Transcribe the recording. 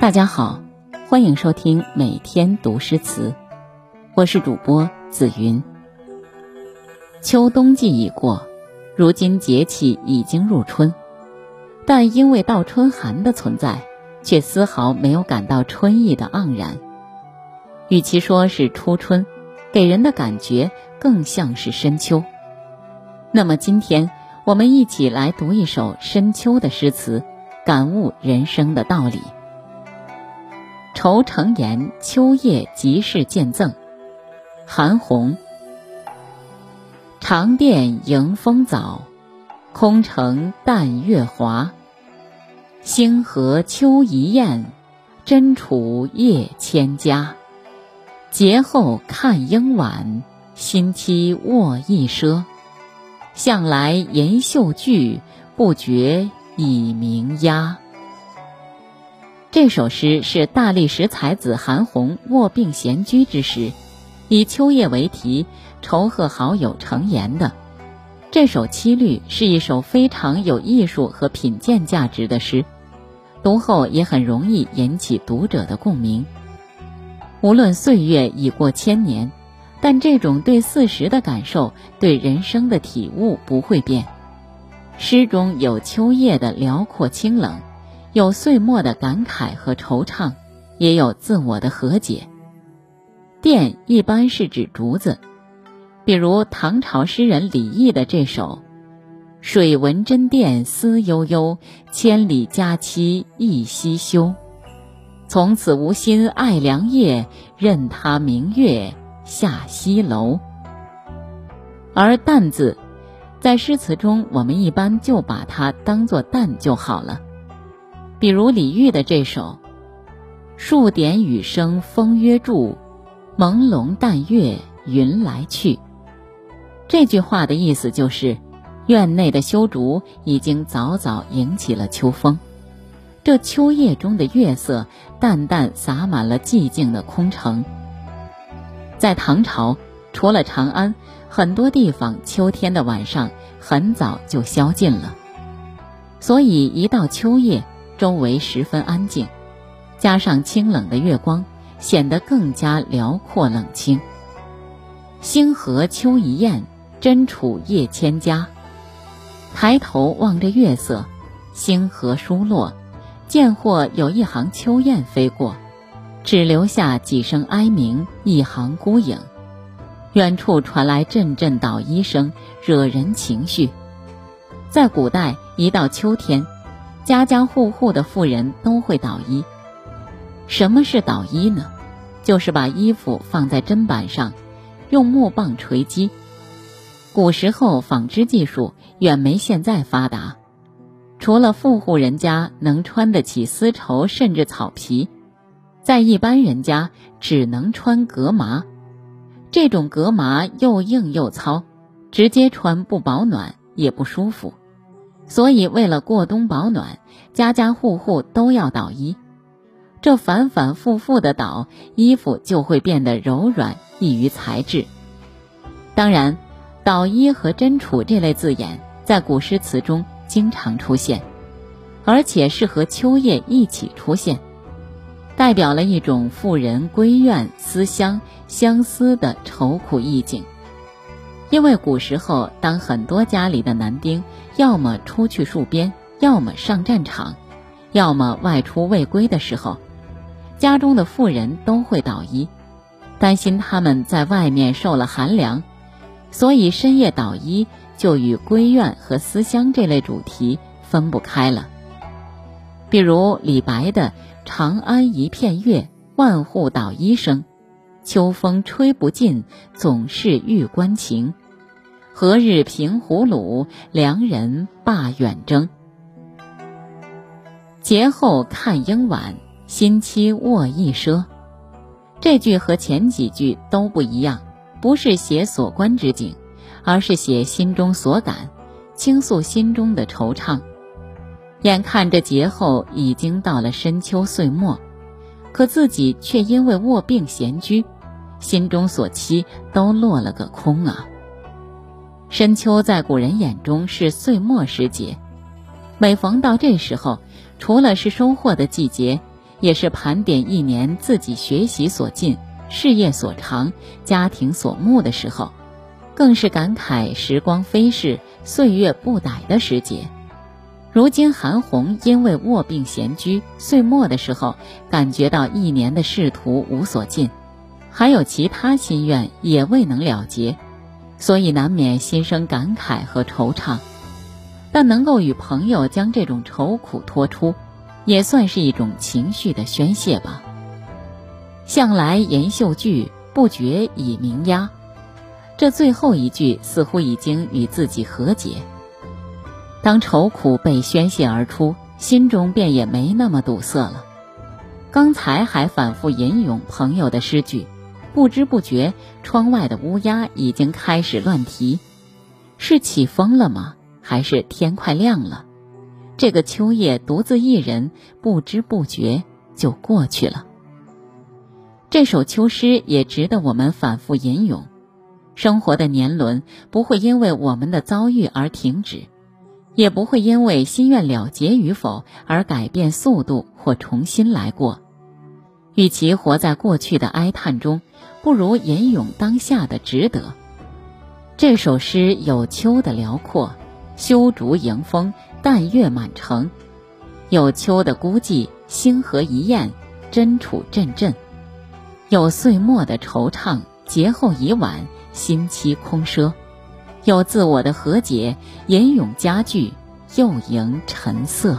大家好，欢迎收听每天读诗词，我是主播紫云。秋冬季已过，如今节气已经入春，但因为倒春寒的存在，却丝毫没有感到春意的盎然。与其说是初春，给人的感觉更像是深秋。那么今天我们一起来读一首深秋的诗词，感悟人生的道理。愁成言，秋夜即是见赠。韩翃。长殿迎风早，空城淡月华。星河秋一雁，真处夜千家。节后看鹰晚，新期卧一赊。向来吟秀句，不觉已鸣鸦。这首诗是大历史才子韩翃卧病闲居之时，以秋夜为题，酬贺好友程岩的。这首七律是一首非常有艺术和品鉴价值的诗，读后也很容易引起读者的共鸣。无论岁月已过千年，但这种对四时的感受、对人生的体悟不会变。诗中有秋夜的辽阔清冷。有岁末的感慨和惆怅，也有自我的和解。钿一般是指竹子，比如唐朝诗人李益的这首：“水闻真殿思悠悠，千里佳期一夕休。从此无心爱良夜，任他明月下西楼。”而淡字，在诗词中，我们一般就把它当作淡就好了。比如李煜的这首“数点雨声风约住，朦胧淡月云来去”，这句话的意思就是，院内的修竹已经早早迎起了秋风。这秋夜中的月色淡淡洒满了寂静的空城。在唐朝，除了长安，很多地方秋天的晚上很早就宵禁了，所以一到秋夜。周围十分安静，加上清冷的月光，显得更加辽阔冷清。星河秋一雁，真楚夜千家。抬头望着月色，星河疏落，见或有一行秋雁飞过，只留下几声哀鸣，一行孤影。远处传来阵阵捣衣声，惹人情绪。在古代，一到秋天。家家户户的妇人都会捣衣。什么是捣衣呢？就是把衣服放在砧板上，用木棒锤击。古时候纺织技术远没现在发达，除了富户人家能穿得起丝绸甚至草皮，在一般人家只能穿革麻。这种革麻又硬又糙，直接穿不保暖也不舒服。所以，为了过冬保暖，家家户户都要捣衣。这反反复复的捣衣服，就会变得柔软，易于裁制。当然，捣衣和针杵这类字眼在古诗词中经常出现，而且是和秋夜一起出现，代表了一种妇人归院思乡、相思的愁苦意境。因为古时候，当很多家里的男丁要么出去戍边，要么上战场，要么外出未归的时候，家中的妇人都会捣衣，担心他们在外面受了寒凉，所以深夜捣衣就与闺怨和思乡这类主题分不开了。比如李白的“长安一片月，万户捣衣声”，秋风吹不尽，总是玉关情。何日平胡虏，良人罢远征。节后看鹰晚，新期卧一赊。这句和前几句都不一样，不是写所观之景，而是写心中所感，倾诉心中的惆怅。眼看着节后已经到了深秋岁末，可自己却因为卧病闲居，心中所期都落了个空啊。深秋在古人眼中是岁末时节，每逢到这时候，除了是收获的季节，也是盘点一年自己学习所进、事业所长、家庭所慕的时候，更是感慨时光飞逝、岁月不逮的时节。如今韩红因为卧病闲居，岁末的时候感觉到一年的仕途无所尽，还有其他心愿也未能了结，所以难免心生感慨和惆怅。但能够与朋友将这种愁苦托出，也算是一种情绪的宣泄吧。向来言秀句，不觉已鸣鸦。这最后一句似乎已经与自己和解。当愁苦被宣泄而出，心中便也没那么堵塞了。刚才还反复吟咏朋友的诗句，不知不觉，窗外的乌鸦已经开始乱啼。是起风了吗？还是天快亮了？这个秋夜独自一人，不知不觉就过去了。这首秋诗也值得我们反复吟咏。生活的年轮不会因为我们的遭遇而停止。也不会因为心愿了结与否而改变速度或重新来过。与其活在过去的哀叹中，不如吟咏当下的值得。这首诗有秋的辽阔，修竹迎风，淡月满城；有秋的孤寂，星河一雁，真楚阵阵；有岁末的惆怅，节后已晚，心期空奢。有自我的和解，吟咏佳句，又迎晨色。